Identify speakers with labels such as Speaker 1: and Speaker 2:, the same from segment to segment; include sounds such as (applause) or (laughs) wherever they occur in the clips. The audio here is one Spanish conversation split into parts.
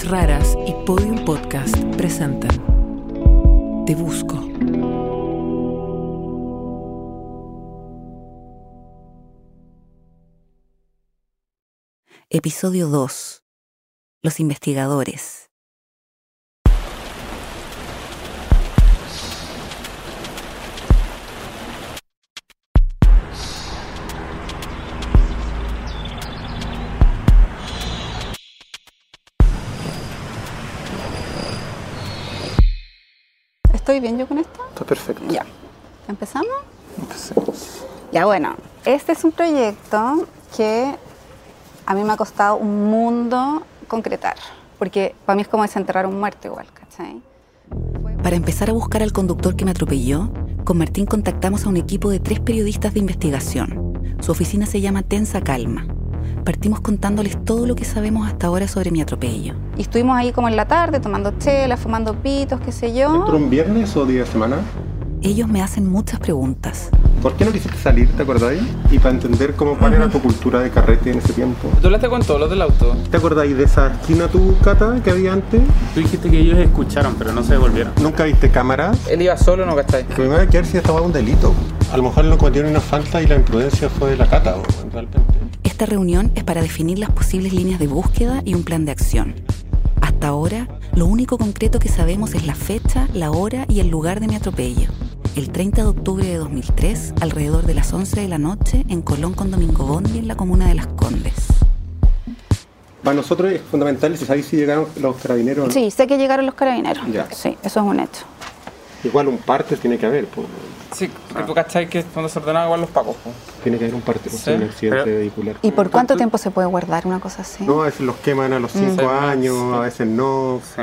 Speaker 1: Raras y Podium Podcast presentan Te Busco. Episodio 2. Los investigadores.
Speaker 2: ¿Estoy bien yo con esto?
Speaker 3: Está perfecto.
Speaker 2: Ya. ¿Empezamos?
Speaker 3: Empecemos.
Speaker 2: Ya, bueno. Este es un proyecto que a mí me ha costado un mundo concretar. Porque para mí es como desenterrar un muerto igual, ¿cachai?
Speaker 1: Para empezar a buscar al conductor que me atropelló, con Martín contactamos a un equipo de tres periodistas de investigación. Su oficina se llama Tensa Calma. Partimos contándoles todo lo que sabemos hasta ahora sobre mi atropello.
Speaker 2: Y estuvimos ahí como en la tarde tomando chela, fumando pitos, qué sé yo.
Speaker 3: ¿Entró un viernes o día de semana?
Speaker 1: Ellos me hacen muchas preguntas.
Speaker 3: ¿Por qué no quisiste salir, te acordáis? Y para entender cómo cuál era tu cultura de carrete en ese tiempo.
Speaker 4: ¿Tú hablaste con todos los del auto?
Speaker 3: ¿Te acordáis de esa esquina tu, Cata, que había antes?
Speaker 4: Tú dijiste que ellos escucharon, pero no se devolvieron.
Speaker 3: ¿Nunca viste cámara?
Speaker 4: Él iba solo, ¿no gastáis?
Speaker 3: Primero hay que ver si estaba un delito. A lo mejor no cometieron una falta y la imprudencia fue de la Cata, o, realmente.
Speaker 1: Esta reunión es para definir las posibles líneas de búsqueda y un plan de acción. Hasta ahora, lo único concreto que sabemos es la fecha, la hora y el lugar de mi atropello. El 30 de octubre de 2003, alrededor de las 11 de la noche, en Colón con Domingo Bondi, en la comuna de Las Condes.
Speaker 3: Para nosotros es fundamental si sabéis si llegaron los carabineros no.
Speaker 2: Sí, sé que llegaron los carabineros.
Speaker 3: Ya.
Speaker 2: Sí, eso es un hecho.
Speaker 3: Igual un parte tiene que haber, pues.
Speaker 4: Sí, porque tú cacháis que cuando se ordenaba igual los pagos. po.
Speaker 3: Tiene que haber un parte, pues,
Speaker 4: Sí,
Speaker 3: un accidente
Speaker 4: pero-
Speaker 3: vehicular.
Speaker 2: ¿Y por cuánto
Speaker 4: ¿Cuánto-
Speaker 2: tiempo se puede guardar una cosa así?
Speaker 3: No, a veces los queman a los 5
Speaker 4: Sí.
Speaker 3: años,
Speaker 4: Sí.
Speaker 3: a veces no.
Speaker 4: Sí.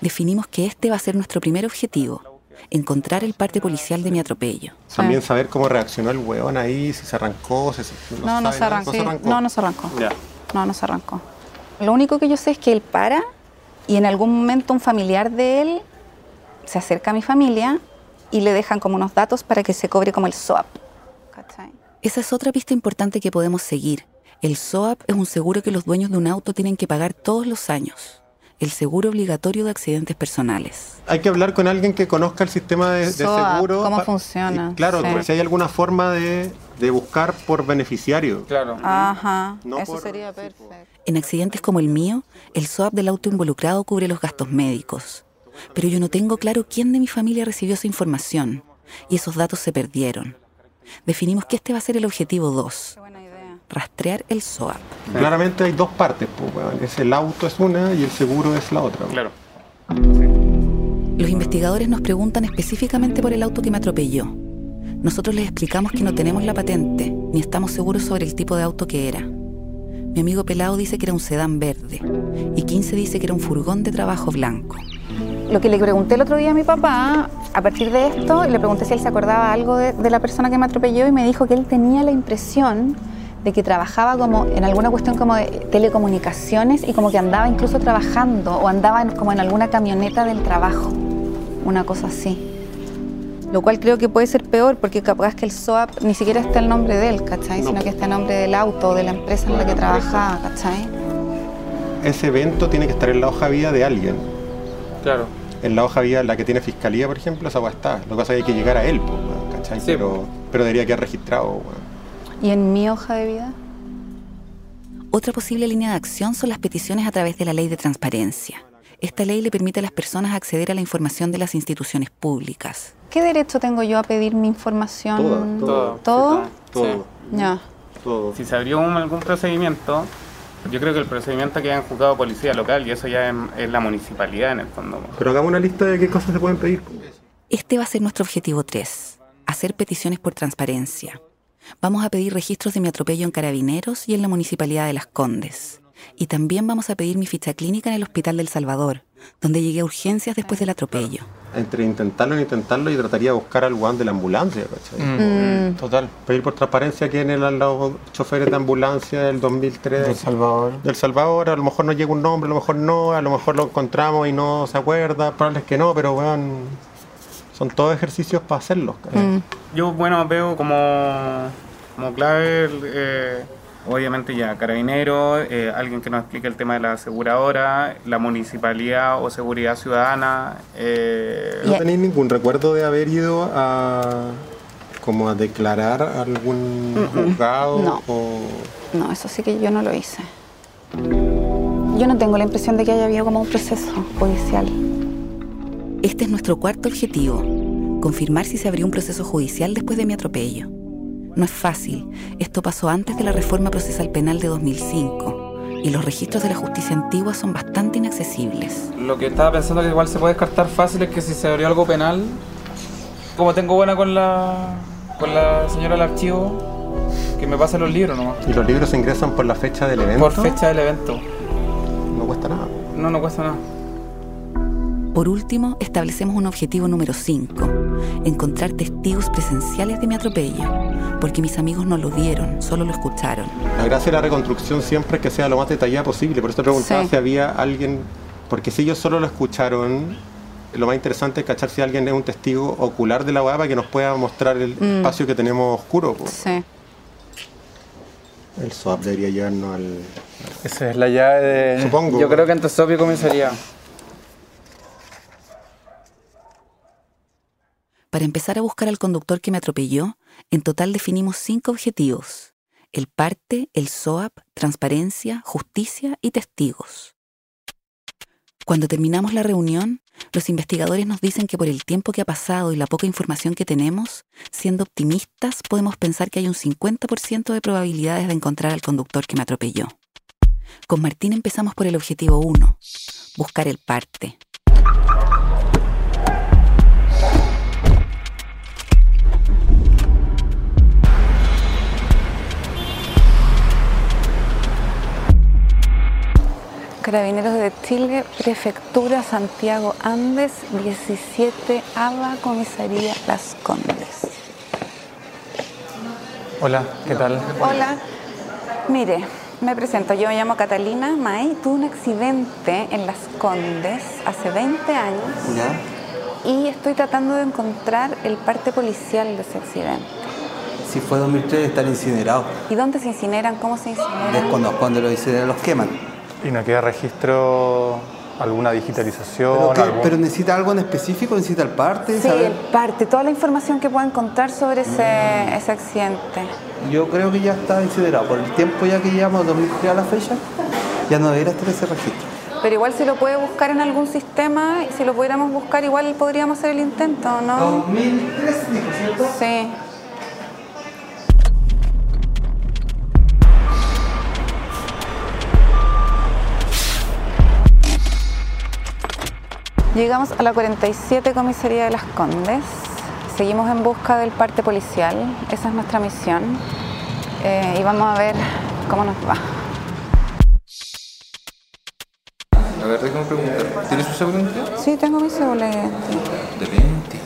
Speaker 1: Definimos que este va a ser nuestro primer objetivo, encontrar el parte policial de mi atropello.
Speaker 3: También saber cómo reaccionó el hueón ahí, si se arrancó, si se,
Speaker 2: No, no
Speaker 3: sabe,
Speaker 2: se arrancó.
Speaker 3: No se arrancó.
Speaker 2: No, no se arrancó.
Speaker 4: Ya.
Speaker 2: No, no se arrancó. Lo único que yo sé es que él para y en algún momento un familiar de él se acerca a mi familia y le dejan como unos datos para que se cobre como el SOAP. ¿Cachai?
Speaker 1: Esa es otra pista importante que podemos seguir. El SOAP es un seguro que los dueños de un auto tienen que pagar todos los años. El seguro obligatorio de accidentes personales.
Speaker 3: Hay que hablar con alguien que conozca el sistema de, de
Speaker 2: SOAP,
Speaker 3: seguro.
Speaker 2: cómo funciona,
Speaker 3: y claro,
Speaker 2: sí.
Speaker 3: si hay alguna forma de, de buscar por beneficiario.
Speaker 4: Claro.
Speaker 2: Ajá,
Speaker 3: No
Speaker 2: eso
Speaker 3: por-
Speaker 2: sería perfecto.
Speaker 1: En accidentes como el mío, el SOAP del auto involucrado cubre los gastos médicos. Pero yo no tengo claro quién de mi familia recibió esa información y esos datos se perdieron. Definimos que este va a ser el objetivo 2,
Speaker 2: Qué buena idea.
Speaker 1: rastrear el SOAP.
Speaker 3: Claramente hay dos partes. Pues, es el auto es una y el seguro es la otra.
Speaker 4: Claro.
Speaker 1: Los investigadores nos preguntan específicamente por el auto que me atropelló. Nosotros les explicamos que no tenemos la patente, ni estamos seguros sobre el tipo de auto que era. Mi amigo Pelado dice que era un sedán verde y 15 dice que era un furgón de trabajo blanco.
Speaker 2: Lo que le pregunté el otro día a mi papá, a partir de esto, le pregunté si él se acordaba algo de, de la persona que me atropelló y me dijo que él tenía la impresión de que trabajaba como en alguna cuestión como de telecomunicaciones y como que andaba incluso trabajando o andaba en- como en alguna camioneta del trabajo, una cosa así. Lo cual creo que puede ser peor porque capaz que el SOAP ni siquiera está el nombre de él, ¿cachai?
Speaker 3: No.
Speaker 2: Sino que está el nombre del auto o de la empresa en la que trabajaba, ¿cachai?
Speaker 3: Ese evento tiene que estar en la hoja vida de alguien.
Speaker 4: Claro.
Speaker 3: En la hoja de vida, la que tiene fiscalía, por ejemplo, esa va está. Lo que pasa es que hay que llegar a él, pues, ¿cachai?
Speaker 4: Sí,
Speaker 3: pero, pero debería quedar registrado. weón.
Speaker 2: ¿Y en mi hoja de vida?
Speaker 1: Otra posible línea de acción son las peticiones a través de la ley de transparencia. Esta ley le permite a las personas acceder a la información de las instituciones públicas.
Speaker 2: ¿Qué derecho tengo yo a pedir mi información?
Speaker 3: Todo, todo.
Speaker 2: ¿Todo?
Speaker 3: Todo,
Speaker 4: Sí.
Speaker 2: Ya.
Speaker 3: todo.
Speaker 4: Si se abrió un- algún procedimiento, yo creo que el procedimiento queda en juzgado policía local y eso ya es, es la municipalidad en el fondo.
Speaker 3: Pero hagamos una lista de qué cosas se pueden pedir.
Speaker 1: Este va a ser nuestro objetivo 3, hacer peticiones por transparencia. Vamos a pedir registros de mi atropello en Carabineros y en la Municipalidad de Las Condes. Y también vamos a pedir mi ficha clínica en el Hospital del Salvador, donde llegué a urgencias después del atropello.
Speaker 3: Entre intentarlo e intentarlo, yo trataría de buscar al guan de la ambulancia, ¿cachai?
Speaker 4: Total.
Speaker 3: Pedir por transparencia quién eran los choferes de ambulancia del 2003.
Speaker 5: El Salvador.
Speaker 3: del Salvador, a lo mejor nos llega un nombre, a lo mejor no, a lo mejor lo encontramos y no se acuerda, probable es que no, pero weón, son todos ejercicios para hacerlos. ¿cachai?
Speaker 2: Mm.
Speaker 4: Yo, bueno, veo como, como clave el, eh, obviamente ya carabinero, eh, alguien que nos explique el tema de la aseguradora, la municipalidad o seguridad ciudadana. eh,
Speaker 3: ¿No tenéis ningún recuerdo de haber ido a como a declarar a algún juzgado
Speaker 2: no.
Speaker 3: o
Speaker 2: No, eso sí que yo no lo hice. Yo no tengo la impresión de que haya habido como un proceso judicial.
Speaker 1: Este es nuestro cuarto objetivo, confirmar si se abrió un proceso judicial después de mi atropello. No es fácil, esto pasó antes de la reforma procesal penal de 2005 y los registros de la justicia antigua son bastante inaccesibles.
Speaker 5: Lo que estaba pensando que igual se puede descartar fácil es que si se abrió algo penal, como tengo buena con la, con la señora del archivo, que me pase los libros nomás.
Speaker 3: y los libros se ingresan por la fecha del evento.
Speaker 5: Por fecha del evento.
Speaker 3: No cuesta nada.
Speaker 5: No, no cuesta nada.
Speaker 1: Por último, establecemos un objetivo número 5, encontrar testigos presenciales de mi atropello, porque mis amigos no lo vieron, solo lo escucharon.
Speaker 3: La gracia de la reconstrucción siempre es que sea lo más detallada posible. Por eso te preguntaba
Speaker 2: Sí.
Speaker 3: si había alguien, porque si ellos solo lo escucharon, lo más interesante es cachar si alguien es un testigo ocular de la hueá para que nos pueda mostrar el
Speaker 2: Mm.
Speaker 3: espacio que tenemos oscuro.
Speaker 2: Sí.
Speaker 3: El swap debería llevarnos al...
Speaker 5: Esa es la llave de...
Speaker 3: Supongo.
Speaker 5: Yo creo que antes Sopio comenzaría.
Speaker 1: Para empezar a buscar al conductor que me atropelló, en total definimos cinco objetivos. El parte, el SOAP, transparencia, justicia y testigos. Cuando terminamos la reunión, los investigadores nos dicen que por el tiempo que ha pasado y la poca información que tenemos, siendo optimistas, podemos pensar que hay un 50% de probabilidades de encontrar al conductor que me atropelló. Con Martín empezamos por el objetivo 1, buscar el parte.
Speaker 2: Carabineros de Chile, Prefectura Santiago Andes, 17 ABA, Comisaría Las Condes.
Speaker 5: Hola, ¿qué tal?
Speaker 2: Hola, mire, me presento, yo me llamo Catalina May, tuve un accidente en Las Condes hace 20 años y estoy tratando de encontrar el parte policial de ese accidente.
Speaker 6: Si fue 2003, están incinerados.
Speaker 2: ¿Y dónde se incineran? ¿Cómo se incineran?
Speaker 6: cuando, cuando los incineran los queman.
Speaker 7: ¿Y no queda registro, alguna digitalización?
Speaker 6: ¿Pero, qué?
Speaker 7: algún-
Speaker 6: ¿Pero necesita algo en específico? ¿Necesita el parte?
Speaker 2: Sí,
Speaker 6: saber?
Speaker 2: el parte, toda la información que pueda encontrar sobre ese, ese accidente.
Speaker 6: Yo creo que ya está incinerado. Por el tiempo ya que llevamos 2003 a la fecha, ya no debería estar ese registro.
Speaker 2: Pero igual si lo puede buscar en algún sistema, y si lo pudiéramos buscar, igual podríamos hacer el intento, ¿no?
Speaker 6: 2003, dijo, ¿cierto?
Speaker 2: Sí. Llegamos a la 47 Comisaría de las Condes. Seguimos en busca del parte policial. Esa es nuestra misión. Eh, y vamos a ver cómo nos va.
Speaker 8: A ver, déjame preguntar. ¿Tienes su seguridad?
Speaker 2: Sí, tengo mi cédula de identidad.
Speaker 8: De 20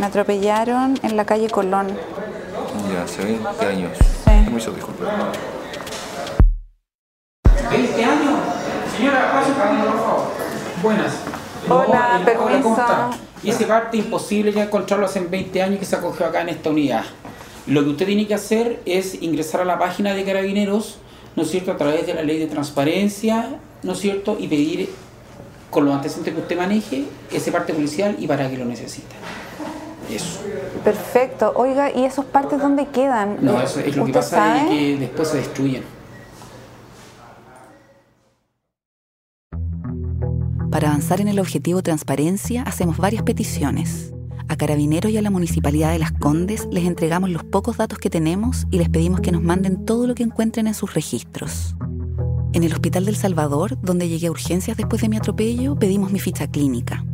Speaker 2: Me atropellaron en la calle Colón.
Speaker 8: Ya, hace 20 años.
Speaker 2: Sí.
Speaker 8: Permiso, disculpe.
Speaker 9: 20 años. Señora, pase favor, por favor. Buenas.
Speaker 2: Hola,
Speaker 9: eh,
Speaker 2: permiso.
Speaker 9: ¿cómo está? Y ese parte imposible ya encontrarlo hace 20 años que se acogió acá en esta unidad. Lo que usted tiene que hacer es ingresar a la página de Carabineros, ¿no es cierto?, a través de la ley de transparencia, ¿no es cierto?, y pedir con los antecedentes que usted maneje ese parte policial y para qué lo necesita. Eso.
Speaker 2: Perfecto. Oiga, ¿y esos partes dónde quedan?
Speaker 9: No, eso es lo que
Speaker 2: ¿Usted
Speaker 9: pasa
Speaker 2: sabe?
Speaker 9: y que después se destruyen.
Speaker 1: Para avanzar en el objetivo transparencia, hacemos varias peticiones. A Carabineros y a la Municipalidad de Las Condes les entregamos los pocos datos que tenemos y les pedimos que nos manden todo lo que encuentren en sus registros. En el Hospital del Salvador, donde llegué a urgencias después de mi atropello, pedimos mi ficha clínica.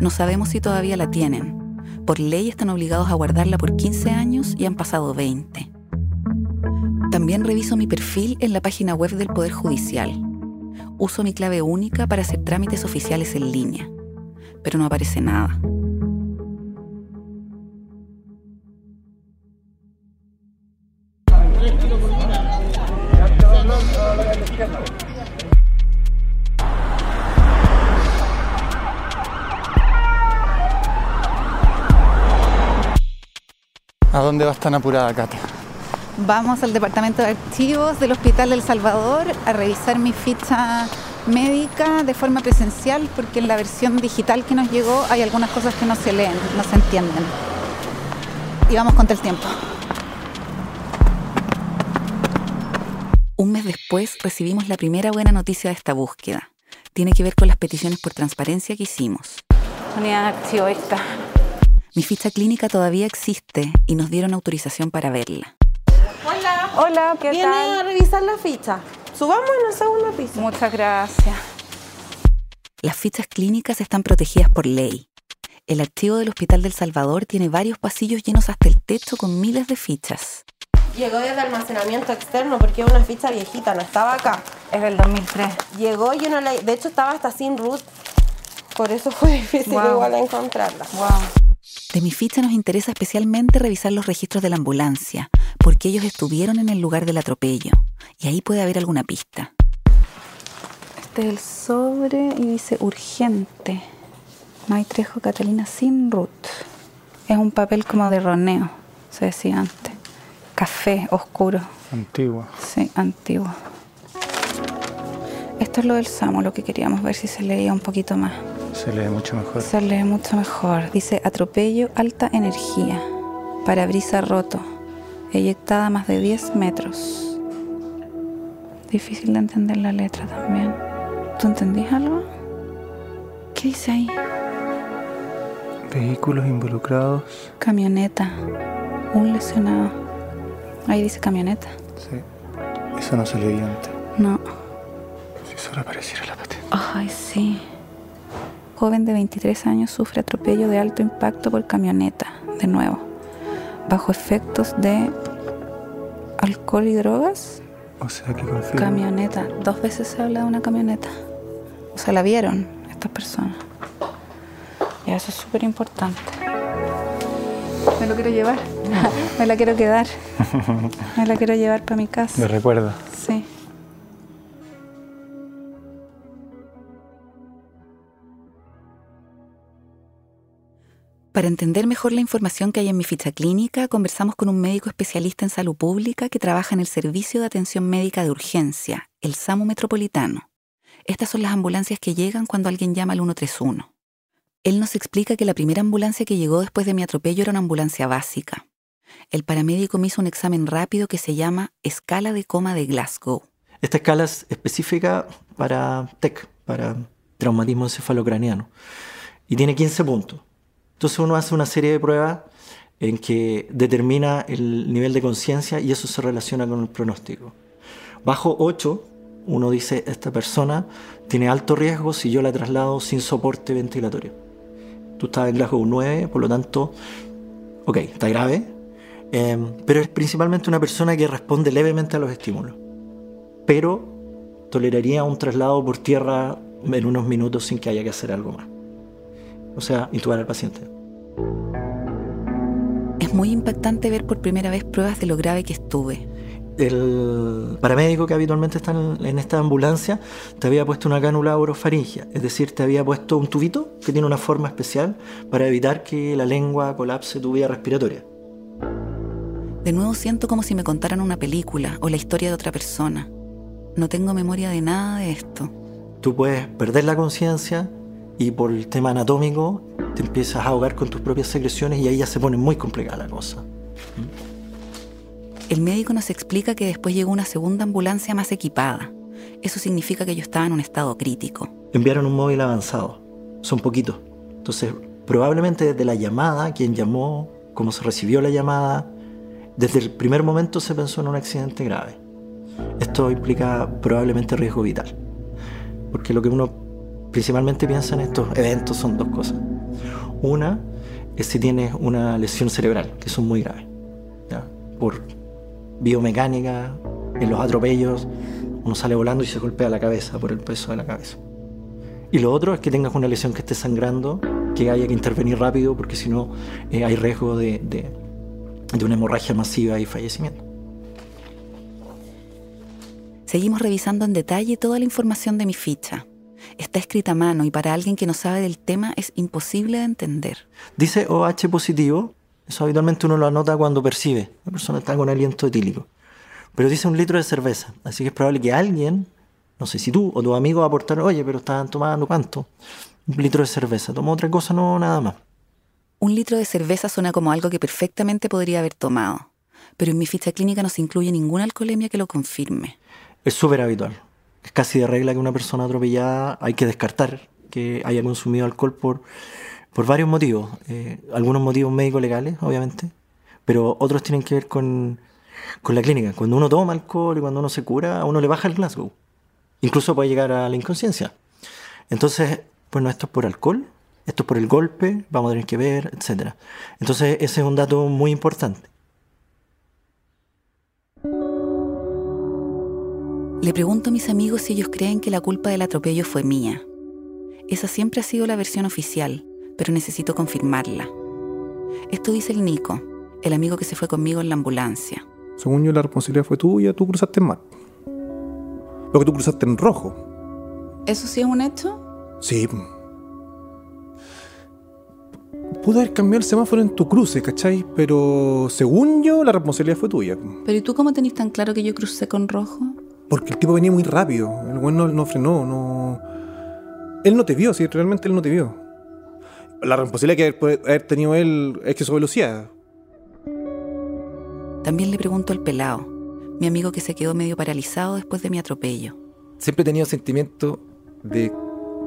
Speaker 1: No sabemos si todavía la tienen. Por ley están obligados a guardarla por 15 años y han pasado 20. También reviso mi perfil en la página web del Poder Judicial. Uso mi clave única para hacer trámites oficiales en línea, pero no aparece nada.
Speaker 7: ¿A dónde vas tan apurada, Cata?
Speaker 2: Vamos al departamento de archivos del Hospital del Salvador a revisar mi ficha médica de forma presencial porque en la versión digital que nos llegó hay algunas cosas que no se leen, no se entienden. Y vamos contra el tiempo.
Speaker 1: Un mes después recibimos la primera buena noticia de esta búsqueda. Tiene que ver con las peticiones por transparencia que hicimos.
Speaker 2: Unidad de archivo, está.
Speaker 1: Mi ficha clínica todavía existe y nos dieron autorización para verla.
Speaker 10: Hola.
Speaker 2: Hola, ¿qué
Speaker 10: Viene
Speaker 2: tal?
Speaker 10: a revisar la ficha. Subamos en el segundo piso.
Speaker 2: Muchas gracias.
Speaker 1: Las fichas clínicas están protegidas por ley. El archivo del Hospital del Salvador tiene varios pasillos llenos hasta el techo con miles de fichas.
Speaker 10: Llegó desde almacenamiento externo porque es una ficha viejita, no estaba acá.
Speaker 2: Es del 2003.
Speaker 10: Llegó y yo no la... De hecho estaba hasta sin root. Por eso fue (laughs) difícil
Speaker 2: Wow.
Speaker 10: igual encontrarla.
Speaker 2: Wow.
Speaker 1: De mi ficha nos interesa especialmente revisar los registros de la ambulancia, porque ellos estuvieron en el lugar del atropello, y ahí puede haber alguna pista.
Speaker 2: Este es el sobre y dice urgente. Maitrejo Catalina sin root. Es un papel como de roneo, se decía antes. Café oscuro,
Speaker 7: Antigua.
Speaker 2: sí, antiguo. Esto es lo del Samo, lo que queríamos ver si se leía un poquito más.
Speaker 7: Se lee mucho mejor.
Speaker 2: Se lee mucho mejor. Dice atropello, alta energía. Parabrisa roto. Eyectada más de 10 metros. Difícil de entender la letra también. ¿Tú entendís algo? ¿Qué dice ahí?
Speaker 7: Vehículos involucrados.
Speaker 2: Camioneta. Un lesionado. Ahí dice camioneta.
Speaker 7: Sí. Eso no se leía antes.
Speaker 2: No.
Speaker 7: Si solo apareciera la patente.
Speaker 2: Ay, sí. Joven de 23 años sufre atropello de alto impacto por camioneta. De nuevo. Bajo efectos de alcohol y drogas.
Speaker 7: O sea que confirma.
Speaker 2: Camioneta. Dos veces se habla de una camioneta. O sea, la vieron estas personas. Ya, eso es súper importante. Me lo quiero llevar. (laughs) Me la quiero quedar. (laughs) Me la quiero llevar para mi
Speaker 7: Me
Speaker 2: casa.
Speaker 7: recuerda.
Speaker 2: Sí.
Speaker 1: Para entender mejor la información que hay en mi ficha clínica, conversamos con un médico especialista en salud pública que trabaja en el Servicio de Atención Médica de Urgencia, el SAMU Metropolitano. Estas son las ambulancias que llegan cuando alguien llama al 131. Él nos explica que la primera ambulancia que llegó después de mi atropello era una ambulancia básica. El paramédico me hizo un examen rápido que se llama escala de coma de Glasgow.
Speaker 11: Esta escala es específica para TEC, para traumatismo encefalocraniano, y tiene 15 puntos. Entonces uno hace una serie de pruebas en que determina el nivel de conciencia y eso se relaciona con el pronóstico. Bajo 8, uno dice, esta persona tiene alto riesgo si yo la traslado sin soporte ventilatorio. Tú estás en Glasgow 9, por lo tanto, ok, está grave, eh, pero es principalmente una persona que responde levemente a los estímulos pero toleraría un traslado por tierra en unos minutos sin que haya que hacer algo más. O sea, intubar al paciente.
Speaker 1: Es muy impactante ver por primera vez pruebas de lo grave que estuve.
Speaker 11: El paramédico que habitualmente está en, en esta ambulancia te había puesto una cánula orofaringia, es decir, te había puesto un tubito que tiene una forma especial para evitar que la lengua colapse tu vía respiratoria.
Speaker 1: De nuevo siento como si me contaran una película o la historia de otra persona. No tengo memoria de nada de esto.
Speaker 11: Tú puedes perder la conciencia y por el tema anatómico te empiezas a ahogar con tus propias secreciones y ahí ya se pone muy complicada la cosa.
Speaker 1: El médico nos explica que después llegó una segunda ambulancia más equipada. Eso significa que yo estaba en un estado crítico.
Speaker 11: enviaron un móvil avanzado. Son poquitos. Entonces, probablemente desde la llamada, quien llamó, cómo se recibió la llamada, desde el primer momento se pensó en un accidente grave. Esto implica probablemente riesgo vital. Porque lo que uno principalmente piensa en estos eventos son dos cosas. Una es si tienes una lesión cerebral, que son muy graves. ¿ya? Por biomecánica, en los atropellos, uno sale volando y se golpea la cabeza por el peso de la cabeza. Y lo otro es que tengas una lesión que esté sangrando, que haya que intervenir rápido, porque si no eh, hay riesgo de, una hemorragia masiva y fallecimiento.
Speaker 1: Seguimos revisando en detalle toda la información de mi ficha. Está escrita a mano y para alguien que no sabe del tema es imposible de entender.
Speaker 11: Dice OH positivo, Eso habitualmente uno lo anota cuando percibe. La persona está con aliento etílico. Pero dice un litro de cerveza. Así que es probable que alguien, no sé si tú o tu amigo aportaron, oye, pero estaban tomando cuánto. Un litro de cerveza. Tomó otra cosa, no, nada más.
Speaker 1: Un litro de cerveza suena como algo que perfectamente podría haber tomado, pero en mi ficha clínica no se incluye ninguna alcoholemia que lo confirme.
Speaker 11: Es súper habitual. Es casi de regla que una persona atropellada hay que descartar que haya consumido alcohol por, por varios motivos. Eh, algunos motivos médico-legales, obviamente, pero otros tienen que ver con, con la clínica. Cuando uno toma alcohol y cuando uno se cura, a uno le baja el Glasgow. Incluso puede llegar a la inconsciencia. Entonces, bueno, esto es por alcohol, esto es por el golpe, vamos a tener que ver, etc. Entonces, ese es un dato muy importante.
Speaker 1: Le pregunto a mis amigos si ellos creen que la culpa del atropello fue mía. Esa siempre ha sido la versión oficial, pero necesito confirmarla. Esto dice el Nico, el amigo que se fue conmigo en la ambulancia.
Speaker 12: Según yo, la responsabilidad fue tuya, tú cruzaste en mal. Lo que tú cruzaste en rojo.
Speaker 2: ¿Eso sí es un hecho?
Speaker 12: Sí. Pudo haber cambiado el semáforo en tu cruce, ¿cachai? Pero según yo, la responsabilidad fue tuya.
Speaker 2: Pero ¿y tú cómo tenés tan claro que yo crucé con rojo?
Speaker 12: Porque el tipo venía muy rápido. El güey no, no frenó, no. Él no te vio, sí, realmente él no te vio. La responsabilidad que haber, haber tenido él es que su velocidad.
Speaker 1: También le pregunto al pelao, mi amigo que se quedó medio paralizado después de mi atropello.
Speaker 8: Siempre he tenido sentimiento de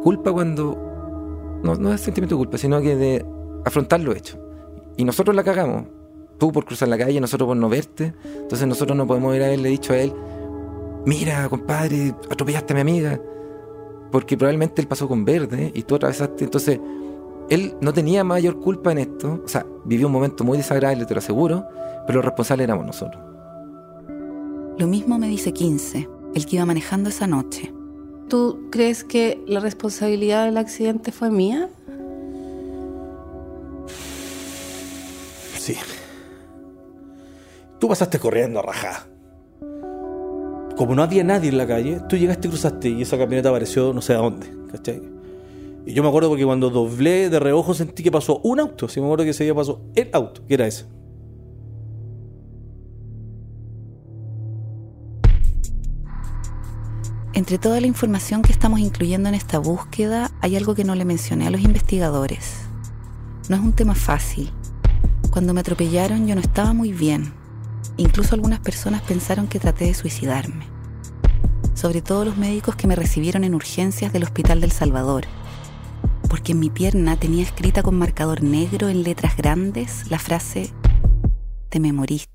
Speaker 8: culpa cuando. No, no es sentimiento de culpa, sino que de afrontar lo hecho. Y nosotros la cagamos. Tú por cruzar la calle, nosotros por no verte. Entonces nosotros no podemos haberle dicho a él, mira, compadre, atropellaste a mi amiga. Porque probablemente él pasó con verde y tú atravesaste. Entonces, él no tenía mayor culpa en esto. O sea, vivió un momento muy desagradable, te lo aseguro, pero los responsables éramos nosotros.
Speaker 1: Lo mismo me dice 15, el que iba manejando esa noche.
Speaker 10: ¿Tú crees que la responsabilidad del accidente fue mía?
Speaker 12: Sí. Tú pasaste corriendo a rajá. Como no había nadie en la calle, tú llegaste y cruzaste y esa camioneta apareció no sé a dónde, ¿cachai? Y yo me acuerdo porque cuando doblé de reojo sentí que pasó un auto. Sí, me acuerdo que ese día pasó el auto, que era ese.
Speaker 1: Entre toda la información que estamos incluyendo en esta búsqueda, hay algo que no le mencioné a los investigadores. No es un tema fácil. Cuando me atropellaron yo no estaba muy bien. Incluso algunas personas pensaron que traté de suicidarme. Sobre todo los médicos que me recibieron en urgencias del Hospital del Salvador. Porque en mi pierna tenía escrita con marcador negro en letras grandes la frase, te me moriste.